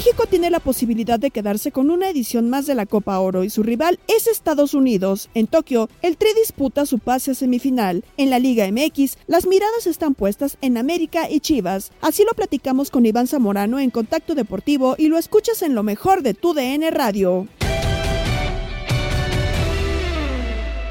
México tiene la posibilidad de quedarse con una edición más de la Copa Oro y su rival es Estados Unidos. En Tokio, el Tri disputa su pase a semifinal. En la Liga MX, las miradas están puestas en América y Chivas. Así lo platicamos con Iván Zamorano en Contacto Deportivo y lo escuchas en lo mejor de tu DN Radio.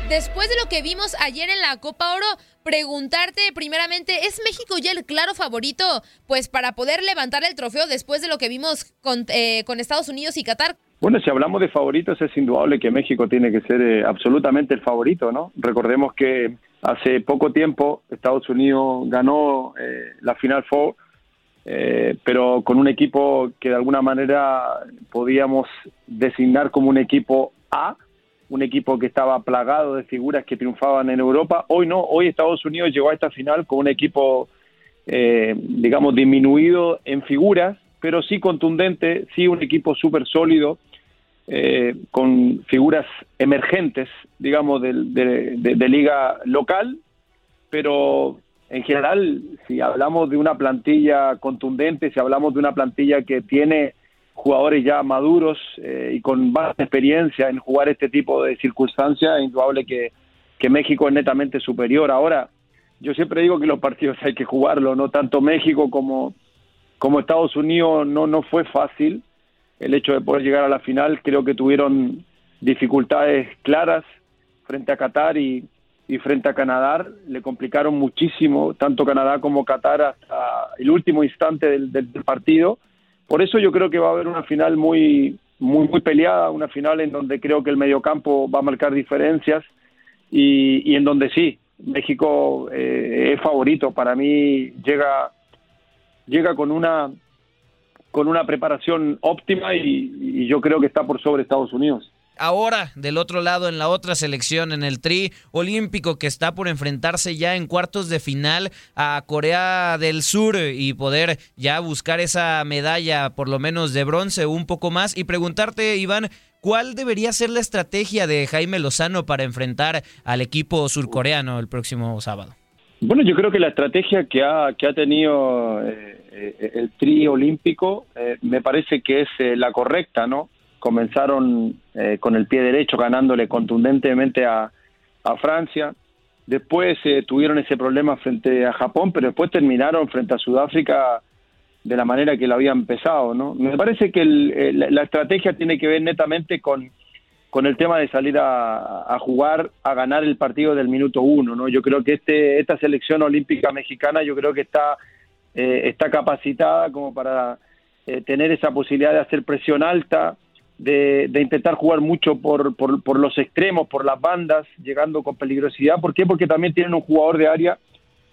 Después de lo que vimos ayer en la Copa Oro, preguntarte primeramente, ¿es México ya el claro favorito pues para poder levantar el trofeo después de lo que vimos con, eh, con Estados Unidos y Qatar? Bueno, si hablamos de favoritos, es indudable que México tiene que ser eh, absolutamente el favorito, ¿no? Recordemos que hace poco tiempo Estados Unidos ganó eh, la Final Four, pero con un equipo que de alguna manera podíamos designar como un equipo A, un equipo que estaba plagado de figuras que triunfaban en Europa. Hoy no, hoy Estados Unidos llegó a esta final con un equipo, eh, digamos, disminuido en figuras, pero sí contundente, sí un equipo súper sólido, eh, con figuras emergentes, digamos, de, de liga local, pero en general, si hablamos de una plantilla contundente, si hablamos de una plantilla que tiene jugadores ya maduros eh, y con más experiencia en jugar este tipo de circunstancias, es indudable que, que México es netamente superior. Ahora, yo siempre digo que los partidos hay que jugarlo, no tanto México como, como Estados Unidos no, no fue fácil el hecho de poder llegar a la final, creo que tuvieron dificultades claras frente a Qatar y, y frente a Canadá, le complicaron muchísimo, tanto Canadá como Qatar hasta el último instante del, del partido por eso yo creo que va a haber una final muy, muy, muy peleada, una final en donde creo que el mediocampo va a marcar diferencias y, en donde sí, México eh, es favorito. Para mí llega, llega con una con una preparación óptima y yo creo que está por sobre Estados Unidos ahora del otro lado en la otra selección, en el tri olímpico que está por enfrentarse ya en cuartos de final a Corea del Sur y poder ya buscar esa medalla por lo menos de bronce un poco más y preguntarte, Iván, ¿cuál debería ser la estrategia de Jaime Lozano para enfrentar al equipo surcoreano el próximo sábado? Bueno, yo creo que la estrategia que ha, que ha tenido eh, eh, el tri olímpico eh, me parece que es la correcta, ¿no? Comenzaron eh, con el pie derecho ganándole contundentemente a, Francia, después eh, tuvieron ese problema frente a Japón, pero después terminaron frente a Sudáfrica de la manera que lo habían empezado, ¿no? Me parece que la estrategia tiene que ver netamente con, con el tema de salir a, jugar, a ganar el partido del minuto uno, ¿no? Yo creo que este, esta selección olímpica mexicana, yo creo que está, eh, está capacitada como para eh, tener esa posibilidad de hacer presión alta, de, intentar jugar mucho por, por, los extremos, por las bandas, llegando con peligrosidad. ¿Por qué? Porque también tienen un jugador de área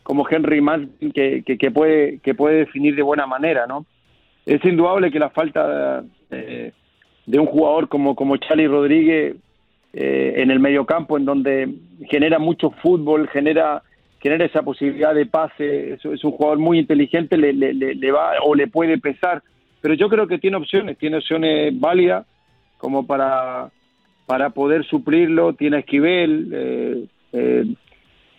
como Henry Martin que, que, puede, que puede definir de buena manera, ¿no? Es indudable que la falta... Eh, de un jugador como, como Charlie Rodríguez eh, en el mediocampo, en donde genera mucho fútbol, genera, genera esa posibilidad de pase, es, es un jugador muy inteligente, le, le, va o le puede pesar, pero yo creo que tiene opciones, tiene opciones válidas como para, para poder suplirlo, tiene a Esquivel, eh, eh,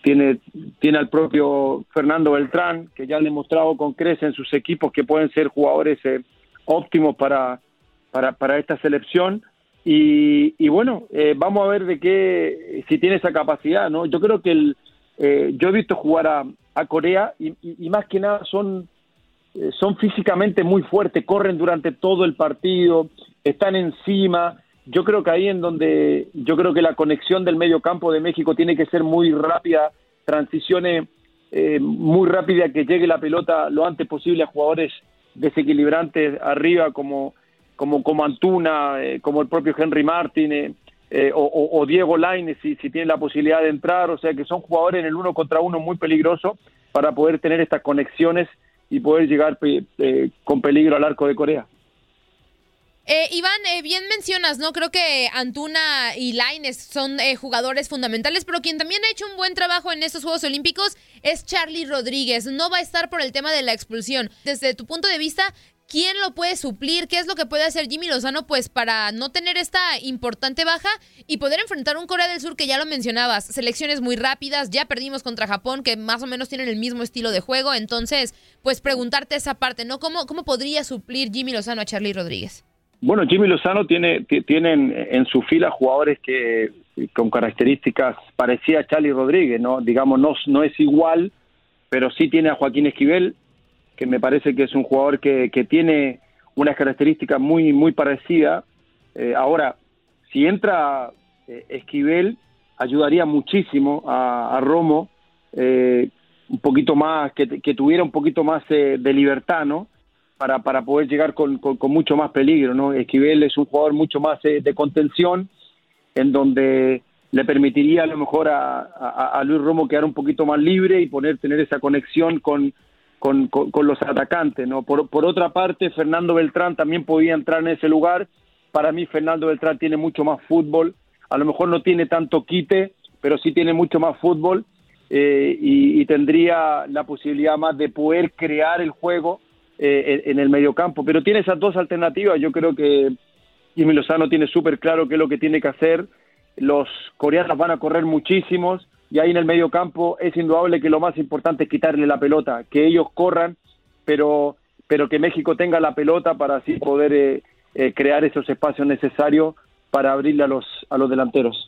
tiene, tiene al propio Fernando Beltrán, que ya ha demostrado con crece en sus equipos que pueden ser jugadores óptimos para, para, para esta selección. Y, y bueno, eh, vamos a ver de qué, si tiene esa capacidad, ¿no? Yo creo que el, eh, yo he visto jugar a, a Corea y, y, más que nada son, eh, son físicamente muy fuertes, corren durante todo el partido, están encima. Yo creo que ahí en donde, yo creo que la conexión del medio campo de México tiene que ser muy rápida, transiciones muy rápida que llegue la pelota lo antes posible a jugadores desequilibrantes arriba como como, como Antuna, eh, como el propio Henry Martin eh, eh, o, Diego Lainez si, si tiene la posibilidad de entrar, o sea que son jugadores en el uno contra uno muy peligroso para poder tener estas conexiones y poder llegar con peligro al arco de Corea. Iván, bien mencionas, ¿no? Creo que Antuna y Laines son jugadores fundamentales, pero quien también ha hecho un buen trabajo en estos Juegos Olímpicos es Charlie Rodríguez. No va a estar por el tema de la expulsión. Desde tu punto de vista, ¿Quién lo puede suplir? ¿Qué es lo que puede hacer Jimmy Lozano pues para no tener esta importante baja y poder enfrentar un Corea del Sur que ya lo mencionabas, selecciones muy rápidas, ya perdimos contra Japón que más o menos tienen el mismo estilo de juego, entonces pues preguntarte esa parte, ¿no? ¿Cómo, cómo podría suplir Jimmy Lozano a Charlie Rodríguez? Bueno, Jimmy Lozano tiene tienen en su fila jugadores que con características parecidas a Charlie Rodríguez, ¿no? Digamos, no, no es igual, pero sí tiene a Joaquín Esquivel, que me parece que es un jugador que, que tiene unas características muy, muy parecidas. Eh, ahora, si entra eh, Esquivel, ayudaría muchísimo a, Romo, eh, un poquito más, que, tuviera un poquito más de libertad, ¿no? Para, para poder llegar con, con, mucho más peligro, ¿no? Esquivel es un jugador mucho más de contención, en donde le permitiría a lo mejor a, a, Luis Romo quedar un poquito más libre y poner tener esa conexión con, con, con, los atacantes. ¿no? Por, por, otra parte, Fernando Beltrán también podía entrar en ese lugar. Para mí, Fernando Beltrán tiene mucho más fútbol. A lo mejor no tiene tanto quite, pero sí tiene mucho más fútbol eh, y, tendría la posibilidad más de poder crear el juego eh, en, el mediocampo. Pero tiene esas dos alternativas. Yo creo que Jimmy Lozano tiene súper claro qué es lo que tiene que hacer. Los coreanos van a correr muchísimos y ahí en el medio campo es indudable que lo más importante es quitarle la pelota, que ellos corran, pero, pero que México tenga la pelota para así poder eh, eh, crear esos espacios necesarios para abrirle a los, a los delanteros.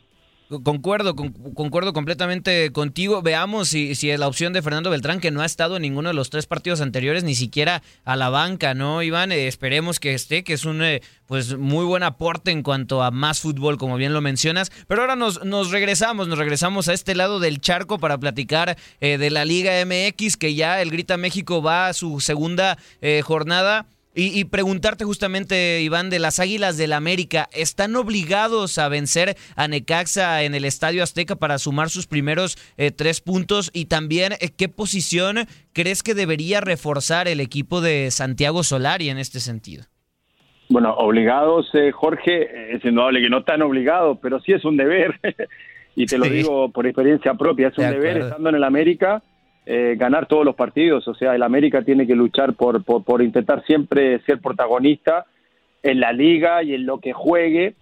Concuerdo, concuerdo completamente contigo. Veamos si, si es la opción de Fernando Beltrán, que no ha estado en ninguno de los tres partidos anteriores, ni siquiera a la banca, ¿no, Iván? Eh, esperemos que esté, que es un eh, pues muy buen aporte en cuanto a más fútbol, como bien lo mencionas. Pero ahora nos, nos regresamos, nos regresamos a este lado del charco para platicar eh, de la Liga MX, que ya el Grita México va a su segunda jornada. Y, preguntarte justamente, Iván, de las Águilas del América, ¿están obligados a vencer a Necaxa en el Estadio Azteca para sumar sus primeros eh, tres puntos? Y también, eh, ¿qué posición crees que debería reforzar el equipo de Santiago Solari en este sentido? Bueno, obligados, eh, Jorge, es indudable que no están obligados, pero sí es un deber. y te lo digo por experiencia propia, es un deber estando en el América eh, ganar todos los partidos. O sea, el América tiene que luchar por, por, intentar siempre ser protagonista en la liga y en lo que juegue.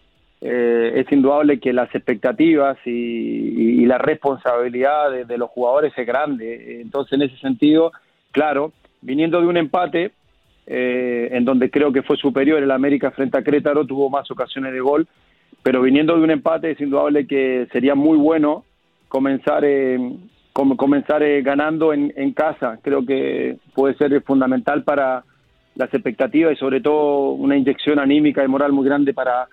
Eh, es indudable que las expectativas y, la responsabilidad de, los jugadores es grande. Entonces, en ese sentido, claro, viniendo de un empate, eh, en donde creo que fue superior el América frente a Crétaro, tuvo más ocasiones de gol, pero viniendo de un empate es indudable que sería muy bueno comenzar comenzar eh, ganando en, en, casa. Creo que puede ser fundamental para las expectativas y sobre todo una inyección anímica y moral muy grande para,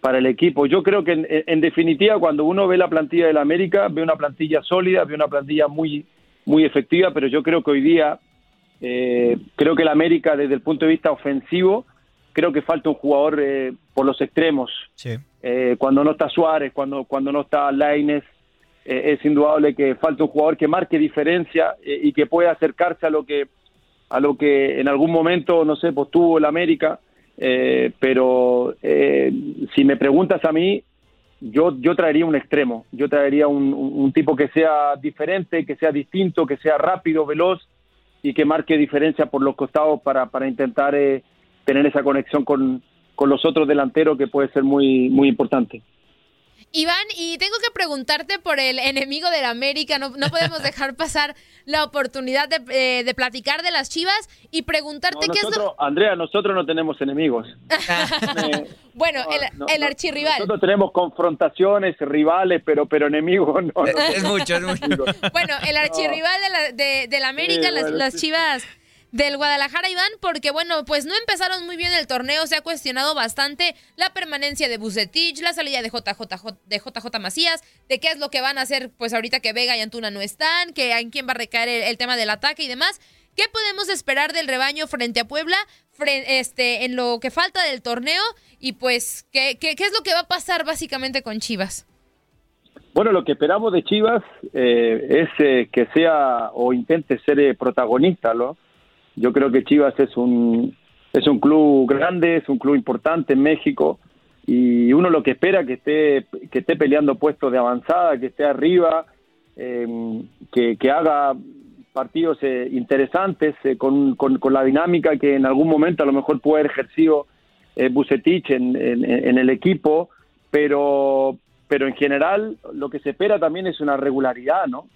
para el equipo. Yo creo que en, definitiva cuando uno ve la plantilla del América, ve una plantilla sólida, ve una plantilla muy, muy efectiva, pero yo creo que hoy día, eh, creo que el América desde el punto de vista ofensivo, creo que falta un jugador eh, por los extremos. Eh, cuando no está Suárez, cuando, cuando no está Laines, es indudable que falta un jugador que marque diferencia y que pueda acercarse a lo que a lo que en algún momento, no sé, pues el América eh, pero eh, si me preguntas a mí, yo, yo traería un extremo, yo traería un, tipo que sea diferente, que sea distinto, que sea rápido, veloz y que marque diferencia por los costados para, para intentar eh, tener esa conexión con, con los otros delanteros que puede ser muy, muy importante. Iván, y tengo que preguntarte por el enemigo de la América. No, no podemos dejar pasar la oportunidad de, eh, de, platicar de las chivas y preguntarte qué es lo. Andrea, nosotros no tenemos enemigos. bueno, el, el archirrival. Nosotros tenemos confrontaciones, rivales, pero, pero enemigos no. Es, mucho, es mucho. bueno, el archirrival de la, de, de la América, las, las chivas del Guadalajara, Iván, porque bueno, pues no empezaron muy bien el torneo, se ha cuestionado bastante la permanencia de Bucetich, la salida de JJ, de JJ Macías, de qué es lo que van a hacer pues ahorita que Vega y Antuna no están, que en quién va a recaer el, tema del ataque y demás. ¿Qué podemos esperar del rebaño frente a Puebla este, en lo que falta del torneo? Y pues, ¿qué, qué, es lo que va a pasar básicamente con Chivas? Bueno, lo que esperamos de Chivas eh, es eh, que sea o intente ser eh, protagonista, ¿no? Yo creo que Chivas es un, es un club grande, es un club importante en México y uno lo que espera que esté, que esté peleando puestos de avanzada, que esté arriba, em, que, que, haga partidos eh, interesantes eh, con, con, la dinámica que en algún momento a lo mejor puede haber ejercido eh, Bucetich en, en, el equipo, pero, pero en general lo que se espera también es una regularidad, ¿no?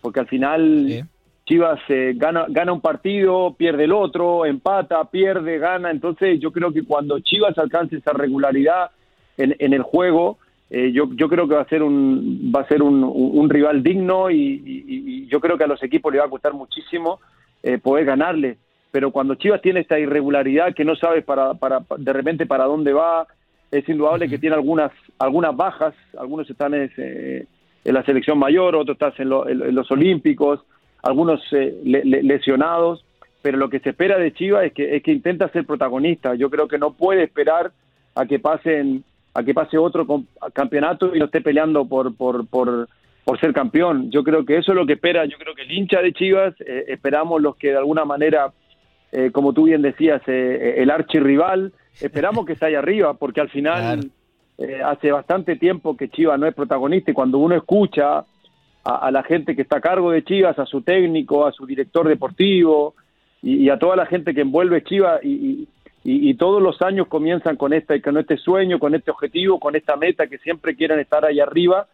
Porque al final Chivas eh, gana, gana un partido, pierde el otro, empata, pierde, gana. Entonces yo creo que cuando Chivas alcance esa regularidad en, en el juego, eh, yo, yo creo que va a ser un, va a ser un, un rival digno y, yo creo que a los equipos le va a costar muchísimo eh, poder ganarle. Pero cuando Chivas tiene esta irregularidad que no sabe para, para, de repente para dónde va, es indudable que tiene algunas, algunas bajas, algunos están en, en la selección mayor, otros están en los Olímpicos, algunos eh, lesionados, pero lo que se espera de Chivas es que, es que intenta ser protagonista. Yo creo que no puede esperar a que pasen a que pase otro campeonato y no esté peleando por, por, por, por ser campeón. Yo creo que eso es lo que espera, yo creo que el hincha de Chivas, eh, esperamos los que de alguna manera, eh, como tú bien decías, el archirrival, esperamos que esté ahí arriba, porque al final hace bastante tiempo que Chivas no es protagonista y cuando uno escucha a, la gente que está a cargo de Chivas, a su técnico, a su director deportivo y, a toda la gente que envuelve Chivas y, todos los años comienzan con, esta, con este sueño, con este objetivo, con esta meta que siempre quieren estar ahí arriba,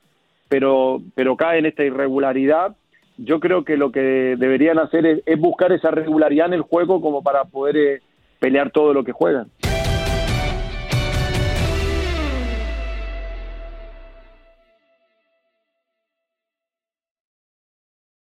pero, pero cae en esta irregularidad. Yo creo que lo que deberían hacer es, buscar esa regularidad en el juego como para poder eh, pelear todo lo que juegan.